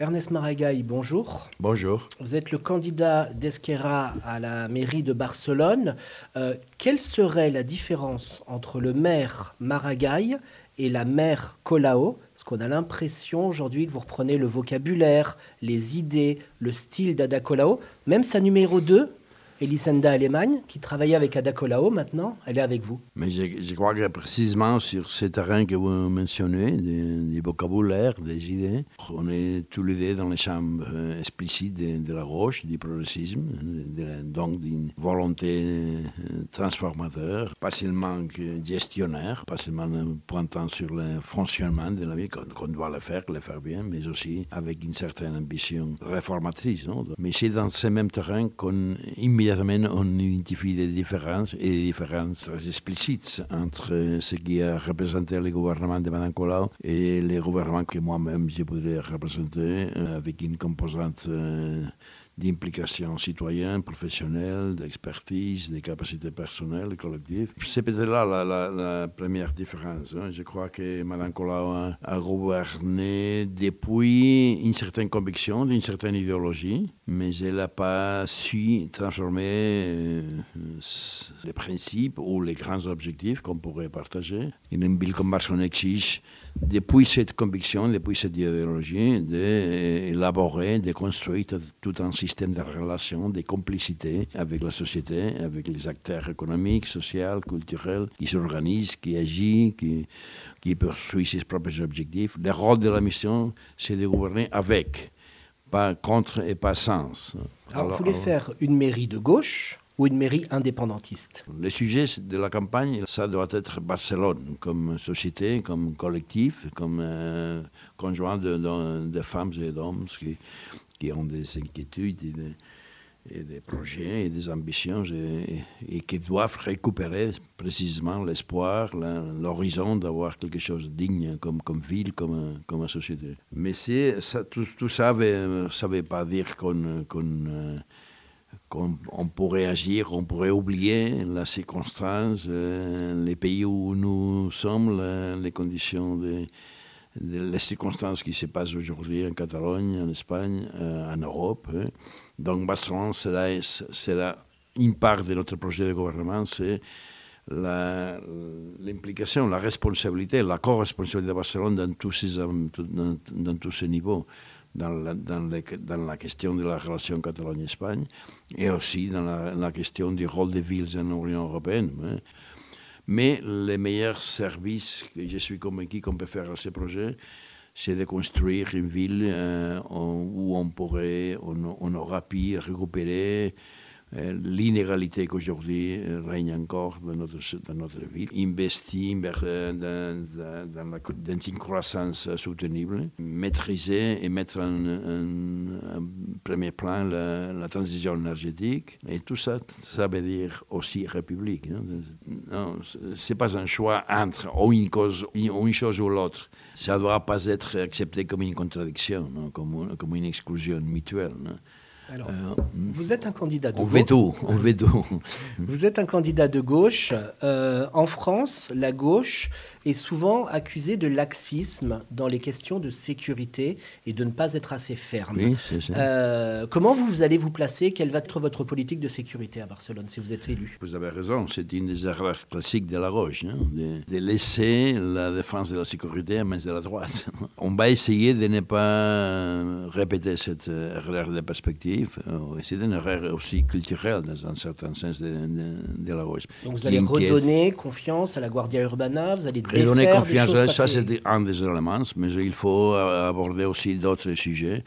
Ernest Maragall, bonjour. Bonjour. Vous êtes le candidat d'Esquerra à la mairie de Barcelone. Euh, quelle serait la différence entre le maire Maragall et la maire Colau Parce qu'on a l'impression aujourd'hui que vous reprenez le vocabulaire, les idées, le style d'Ada Colau. Même sa numéro 2, Elisenda Allemagne, qui travaillait avec Ada Colau maintenant, elle est avec vous. Mais je, crois que précisément sur ce terrain que vous mentionnez, des, vocabulaires, des idées, on est tous les deux dans les chambres euh, explicites de, la roche, du progressisme, donc d'une volonté euh, transformateur, pas seulement gestionnaire, pas seulement pointant sur le fonctionnement de la vie, qu'on doit le faire, le faire bien, mais aussi avec une certaine ambition réformatrice. Mais c'est dans ce même terrain qu'on immédiatement on identifie des différences et des différences très explicites entre ce qui a représenté le gouvernement de Mme Colau et les gouvernements que moi-même je voudrais représenter euh, avec une composante euh, d'implication citoyenne, professionnelle, d'expertise, des capacités personnelles collectives. C'est peut-être là la, première différence. Hein. Je crois que Mme Colau a, gouverné depuis une certaine conviction, d'une certaine idéologie, mais elle n'a pas su transformer euh, les principes ou les grands objectifs qu'on pourrait partager. Une ville comme Barcelone exige depuis cette conviction, depuis cette idéologie, d'élaborer, de construire tout un système de relations, de complicité avec la société, avec les acteurs économiques, sociaux, culturels, qui s'organisent, qui agissent, qui, qui poursuivent ses propres objectifs. Le rôle de la mission, c'est de gouverner avec, pas contre et pas sans. Alors, vous voulez faire une mairie de gauche ou une mairie indépendantiste Le sujet de la campagne, ça doit être Barcelone, comme société, comme collectif, comme euh, conjoint de, femmes et d'hommes qui, qui, ont des inquiétudes et des, projets et des ambitions et, qui doivent récupérer précisément l'espoir, l'horizon d'avoir quelque chose de digne comme, ville, comme, comme société. Mais ça, tout, ça ne veut, pas dire qu'on... Qu'on pourrait agir, on pourrait oublier la circonstance, euh, les pays où nous sommes, les conditions les circonstances qui se passent aujourd'hui en Catalogne, en Espagne, euh, en Europe. Hein. Donc Barcelone, c'est une part de notre projet de gouvernement, c'est l'implication, la, responsabilité, la co-responsabilité de Barcelone dans tous ces niveaux dans la, question de la relation Catalogne-Espagne et aussi dans la, question du rôle des villes en Union européenne. Hein. Mais les meilleurs services que je suis convaincu qu'on peut faire à ce projet, c'est de construire une ville euh, où on pourrait, on, aura pu récupérer l'inégalité qu'aujourd'hui règne encore dans notre, ville, investir dans, la, une croissance soutenable, maîtriser et mettre en, premier plan la, transition énergétique. Et tout ça, ça veut dire aussi République. Hein. Ce n'est pas un choix entre une, chose ou l'autre. Ça ne doit pas être accepté comme une contradiction, comme une exclusion mutuelle. Alors, euh, vous êtes un candidat de gauche. on veto. vous êtes un candidat de gauche. Euh, en France, la gauche est souvent accusée de laxisme dans les questions de sécurité et de ne pas être assez ferme. Oui, c'est ça. Euh, comment vous allez vous placer? Quelle va être votre politique de sécurité à Barcelone si vous êtes élu? Vous avez raison, c'est une des erreurs classiques de la gauche, hein, de, laisser la défense de la sécurité à main de la droite. on va essayer de ne pas répéter cette erreur de perspective euh, c'est une erreur aussi culturelle dans un certain sens de, de, la. Donc vous allez redonner confiance à la Guardia Urbana, vous allez redonner confiance, ça c'est un des éléments, mais il faut aborder aussi d'autres sujets.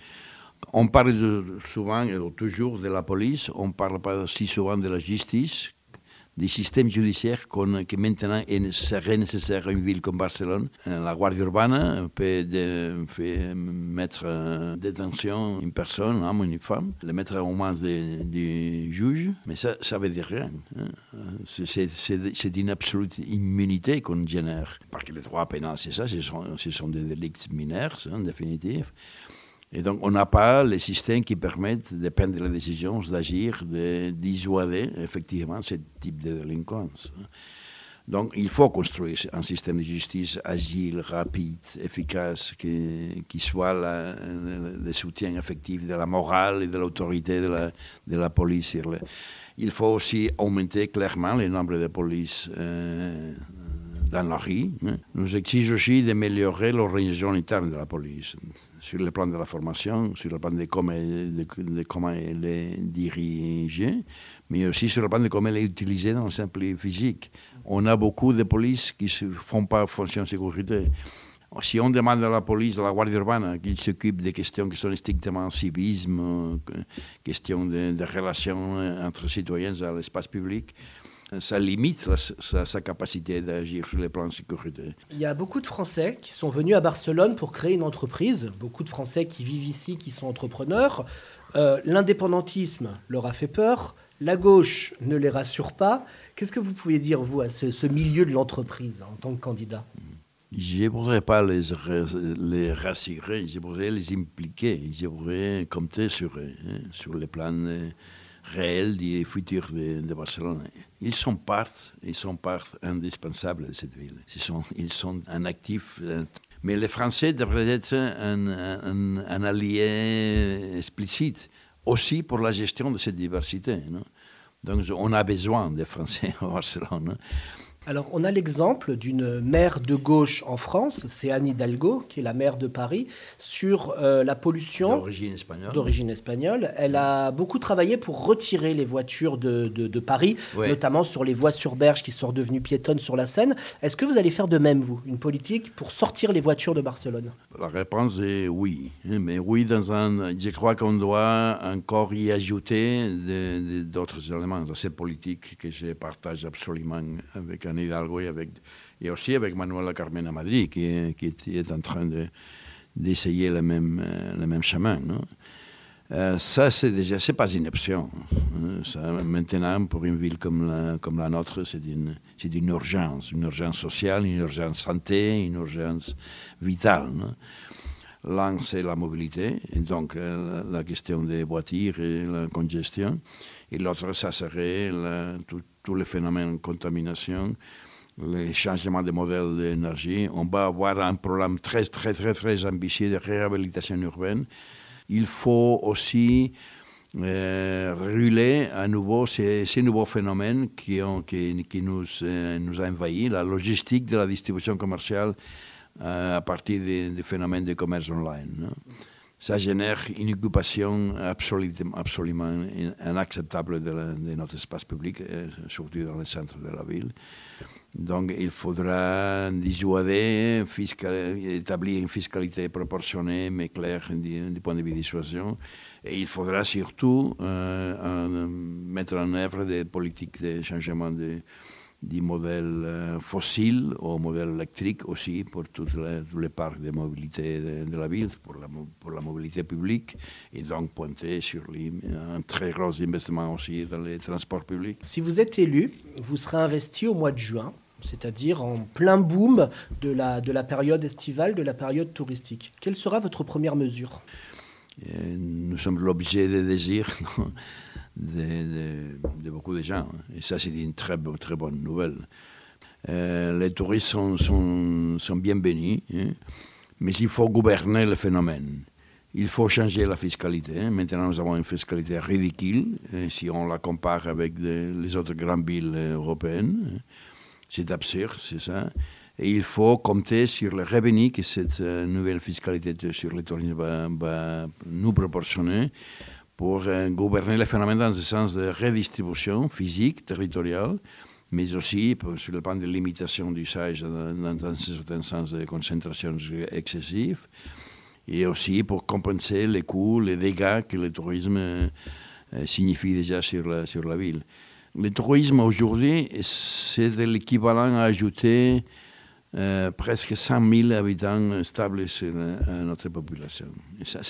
On parle souvent et toujours de la police, on ne parle pas si souvent de la justice, des systèmes judiciaires qui maintenant serait nécessaire à une ville comme Barcelone. Euh, la Guardia Urbana peut mettre en détention une personne, un homme, une femme, le mettre aux mains du juge, mais ça, ça veut dire rien. Hein. C'est une absolue immunité qu'on génère. Parce que les droits pénals, c'est ça, ce sont, ce sont des délicts mineurs, en définitive. Et donc, on n'a pas les systèmes qui permettent de prendre les décisions, d'agir, dissuader effectivement ce type de délinquance. Donc il faut construire un système de justice agile, rapide, efficace, qui, soit le soutien effectif de la morale et de l'autorité de la, police. Il faut aussi augmenter clairement le nombre de polices euh, dans la rue. Hein. Nous exigeons aussi d'améliorer l'organisation interne de la police, sur le plan de la formation, sur le plan de comment, de, comment elle est dirigée, mais aussi sur le plan de comment elle est utilisée dans le simple physique. On a beaucoup de polices qui ne font pas fonction de sécurité. Si on demande à la police, à la Guardia Urbana, qu'ils s'occupent des questions qui sont strictement civisme, questions de, de relations entre citoyens à l'espace public, ça limite sa, capacité d'agir sur les plans de sécurité. Il y a beaucoup de Français qui sont venus à Barcelone pour créer une entreprise, beaucoup de Français qui vivent ici, qui sont entrepreneurs. Euh, l'indépendantisme leur a fait peur, la gauche ne les rassure pas. Qu'est-ce que vous pouvez dire, vous, à ce, milieu de l'entreprise en tant que candidat? Je ne voudrais pas les, les, rassurer, je voudrais les impliquer, je voudrais compter sur eux, hein, sur les plans réels du futur de, Barcelone. Ils sont part, ils sont part indispensable de cette ville. Ils sont, un actif. Euh, mais les Français devraient être un, allié explicite aussi pour la gestion de cette diversité. Donc on a besoin des Français à Barcelone. Alors, on a l'exemple d'une maire de gauche en France, c'est Anne Hidalgo, qui est la maire de Paris, sur euh, la pollution. D'origine espagnole. Elle a beaucoup travaillé pour retirer les voitures de, de, Paris, notamment sur les voies sur berge qui sont redevenues piétonnes sur la Seine. Est-ce que vous allez faire de même, vous, une politique pour sortir les voitures de Barcelone? La réponse est oui. Mais oui, dans un, je crois qu'on doit encore y ajouter d'autres éléments dans cette politique que je partage absolument avec Hidalgo et, aussi avec Manuela Carmen à Madrid, qui, est en train d'essayer le, même, le même chemin. Ça, c'est déjà, c'est pas une option. Hein. Maintenant, pour une ville comme la, la nôtre, c'est une, c'est une urgence, une urgence sociale, une urgence santé, une urgence vitale. L'un, c'est la mobilité, donc euh, la, question des voitures et la congestion. Et l'autre, ça serait tout, tous les phénomènes de contamination, les changements de modèle d'énergie. On va avoir un programme très, très, très, très ambitieux de réhabilitation urbaine. Il faut aussi euh, à nouveau ces, nouveaux phénomènes qui, nous, euh, nous ont envahis, la logistique de la distribution commerciale euh, à partir des, phénomènes de commerce online. Non? Ça génère une occupation absolument, inacceptable de, notre espace public, euh, surtout dans le centre de la ville. Donc il faudra dissuader, établir une fiscalité proportionnée mais claire du, du point de vue dissuasion. Et il faudra surtout euh, mettre en œuvre des politiques de changement de, du modèle euh, fossile au modèle électrique aussi pour les, tous les parcs de mobilité de, de, la ville, pour la, pour la mobilité publique, et donc pointer sur les, un très gros investissement aussi dans les transports publics. Si vous êtes élu, vous serez investi au mois de juin, c'est-à-dire en plein boom de la, de la période estivale, de la période touristique. Quelle sera votre première mesure? Et Nous sommes l'objet des désirs de, de, beaucoup de gens. Et ça, c'est une très, très bonne nouvelle. Euh, les touristes sont, sont, sont bienvenus, hein, mais il faut gouverner le phénomène. Il faut changer la fiscalité. Maintenant, nous avons une fiscalité ridicule hein, si on la compare avec les autres grandes villes européennes. C'est absurde, c'est ça. Et il faut compter sur le revenu que cette euh, nouvelle fiscalité sur les touristes va, va nous proportionner pour euh, gouverner le phénomène dans le sens de redistribution physique, territoriale, mais aussi sur le plan de limitation d'usage dans, un certain sens de concentration excessive, et aussi pour compenser les coûts, les dégâts que le tourisme euh, signifie déjà sur la, sur la ville. Le tourisme aujourd'hui, c'est l'équivalent à ajouter euh, presque 100 000 habitants stables sur euh, notre population. Et ça,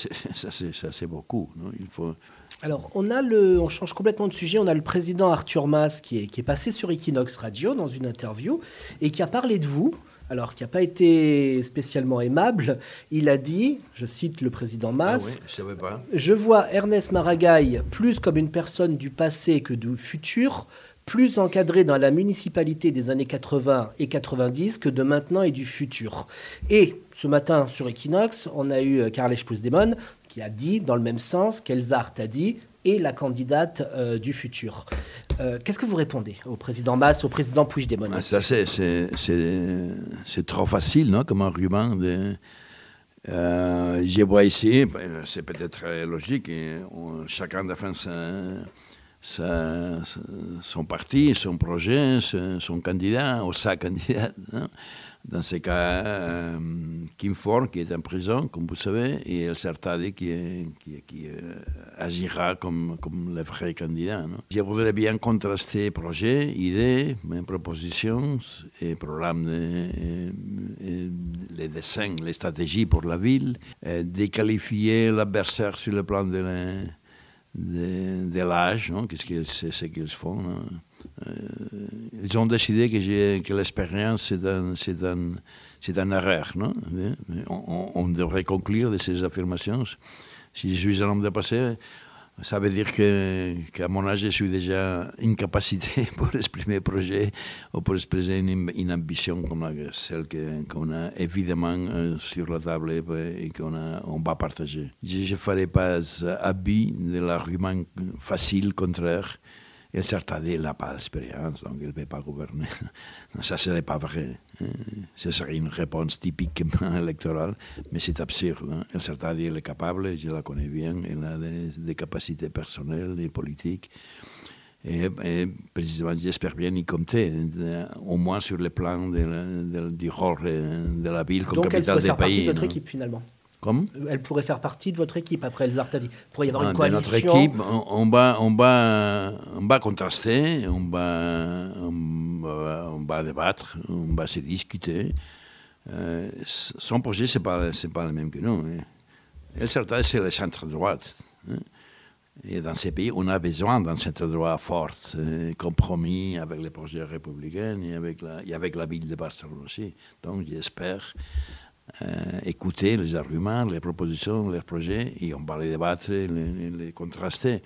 c'est beaucoup. Non? Il faut... Alors, on, a le, on change complètement de sujet. On a le président Arthur Mas qui est, qui est passé sur Equinox Radio dans une interview et qui a parlé de vous alors qui n'a pas été spécialement aimable, il a dit, je cite le président Mas, ah je, vois Ernest Maragall plus comme une personne du passé que du futur plus encadré dans la municipalité des années 80 et 90 que de maintenant et du futur. Et ce matin sur Equinox, on a eu Carles Puigdemont qui a dit dans le même sens qu'Elzart a dit et la candidate euh, du futur. Euh, qu'est-ce que vous répondez au président Mas, au président Puigdemont? Ah, Ça, c'est trop facile non, comme argument. De, euh, je vois ici, c'est peut-être logique, chacun défend son parti, son projet, son, candidat ou sa candidate. Dans ce cas, euh, Kim Ford, qui est en prison, comme vous savez, et El Sartadi, qui, qui, agira comme, comme le vrai candidat. Je voudrais bien contraster projets, idées, propositions et programmes, de, les dessins, les stratégies pour la ville, déqualifier l'adversaire sur le plan de, de, de l'âge, qu'est-ce ce qu'ils font. Euh, ils ont décidé que, que l'expérience, c'est un, c'est un, un erreur. On, devrait conclure de ces affirmations. Si je suis un homme de passé, ça veut dire qu'à mon âge, je suis déjà incapacité pour exprimer un projet ou pour exprimer une, ambition comme celle qu'on a évidemment euh, sur la table et qu'on on va partager. Je ne ferai pas habit de l'argument facile contraire el Sartadi n'a pas d'expérience, donc il ne peut pas gouverner. Ça ne serait pas vrai. Hein. Ce serait une réponse typiquement électorale, mais c'est absurde. Hein. El Sartadi est capable, je la connais bien, il a des, capacités personnelles et politiques. Et, précisément, j'espère bien y compter, au moins sur le plan du rôle de la ville comme capitale des pays. Donc elle pourrait faire partie de votre équipe finalement comme Elle pourrait faire partie de votre équipe après El Zartadi. Il pourrait y avoir une coalition. Notre équipe, on, va, on, va, on va contraster, on va, on va, débattre, on va se discuter. Euh, son projet, ce n'est pas, pas le même que nous. Hein. El Zartadi, c'est le centre-droite. Hein. Et dans ces pays, on a besoin d'un centre-droit fort, euh, compromis avec les projets républicains et avec, la, et avec la ville de Barcelone aussi. Donc j'espère euh, écouter les arguments, les propositions, les projets, et on va les débattre, les, les contraster.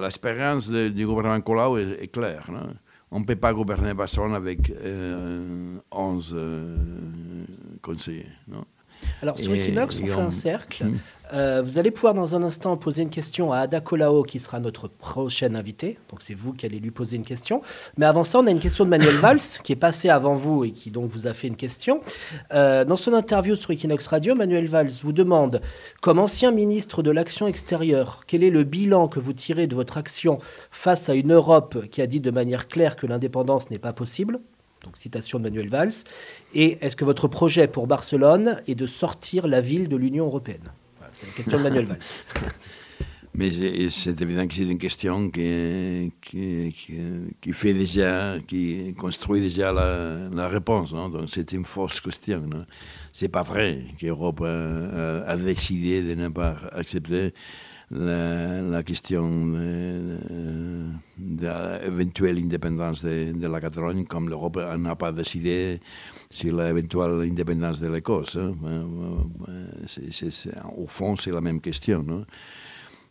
L'expérience du gouvernement Colau est, claire. On ne peut pas gouverner Barcelone avec 11 euh, euh, conseillers. Non alors, sur Equinox, on fait un cercle. Euh, vous allez pouvoir dans un instant poser une question à Ada Colao, qui sera notre prochaine invité. Donc, c'est vous qui allez lui poser une question. Mais avant ça, on a une question de Manuel Valls, qui est passé avant vous et qui donc vous a fait une question. Euh, dans son interview sur Equinox Radio, Manuel Valls vous demande, comme ancien ministre de l'Action extérieure, quel est le bilan que vous tirez de votre action face à une Europe qui a dit de manière claire que l'indépendance n'est pas possible? Donc citation de Manuel Valls. Et est-ce que votre projet pour Barcelone est de sortir la ville de l'Union européenne? C'est la question de Manuel Valls. Mais c'est évident que c'est une question qui, qui, qui, fait déjà, qui construit déjà la, la réponse. Donc c'est une fausse question. Ce n'est pas vrai qu'Europe a, a, décidé de ne pas accepter la, question de, l'éventuelle indépendance de, la Catalogne, comme l'Europe n'a pas décidé sur l'éventuelle indépendance de l'Écosse. Au fond, c'est la même question.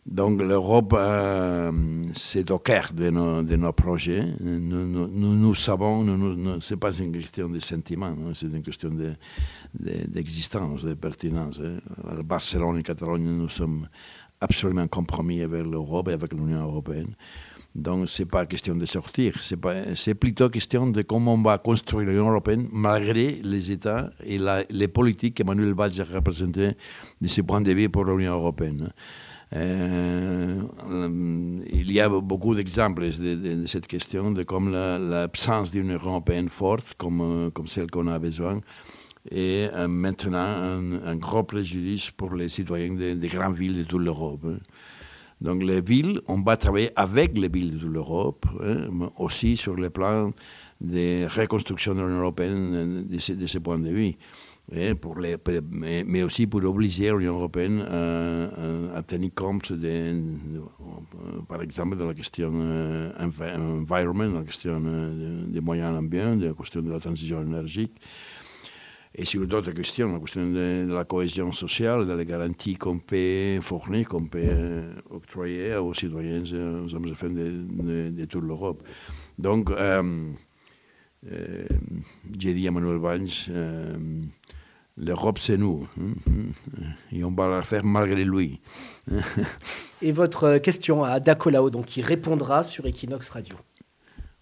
Donc l'Europe, euh, c'est au cœur de nos, projets. Nous, savons, ce n'est pas une question de sentiment, c'est une question d'existence, de, pertinence. Hein. Barcelone et Catalogne, nous sommes absolument compromis avec l'Europe et avec l'Union européenne. Donc, ce n'est pas question de sortir, c'est plutôt question de comment on va construire l'Union européenne malgré les États et les politiques qu'Emmanuel Valls a représentées de ce point de vue pour l'Union européenne. Euh, il y a beaucoup d'exemples de, cette question, de comme l'absence d'une Union européenne forte, comme, comme celle qu'on a besoin, et euh, maintenant un, un, gros préjudice pour les citoyens des grandes villes de toute l'Europe. Hein. Donc les villes, on va travailler avec les villes de toute l'Europe, hein, aussi sur le plan de reconstruction de l'Union européenne euh, de ce, de ce, point de vue. Hein, mais, aussi pour obliger l'Union européenne à, tenir compte, de, par exemple, de la question euh, environnement, de la question des moyens ambiants, de la question de la transition énergétique, et sur d'autres questions, la question de, la cohésion sociale, des garanties qu'on peut fournir, qu'on peut euh, octroyer aux citoyens, aux hommes et femmes de, de, toute l'Europe. Donc, euh, euh, j'ai dit à Manuel Valls, euh, l'Europe c'est nous, hein, et on va la faire malgré lui. et votre question à Dacolao, donc qui répondra sur Equinox Radio.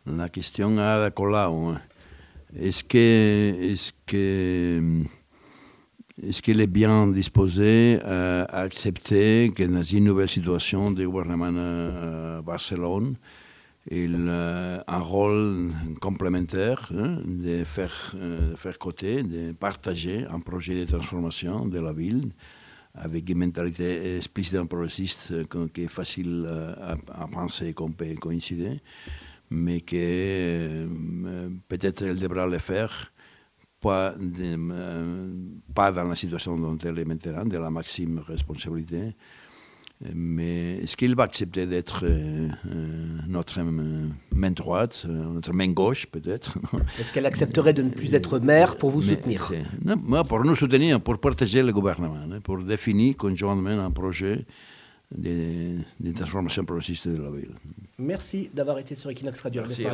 La question à Dacolao. Hein. Est-ce est est-ce qu'elle est bien disposée à accepter que dans une nouvelle situation du gouvernement à Barcelone, il a un rôle complémentaire hein, de faire, euh, faire côté, de partager un projet de transformation de la ville avec une mentalité explicitement progressiste euh, qui est facile à, à penser qu'on peut coïncider? Mais que euh, peut-être elle devra le faire, pas, euh, pas dans la situation dont elle est maintenant, de la maxime responsabilité, mais est-ce qu'il va accepter d'être euh, notre main droite, notre main gauche peut-être Est-ce qu'elle accepterait de ne plus être maire pour vous soutenir? non, Pour nous soutenir, pour partager le gouvernement, pour définir conjointement un projet de, de transformation progressiste de la ville. Merci d'avoir été sur Equinox Radio. Merci.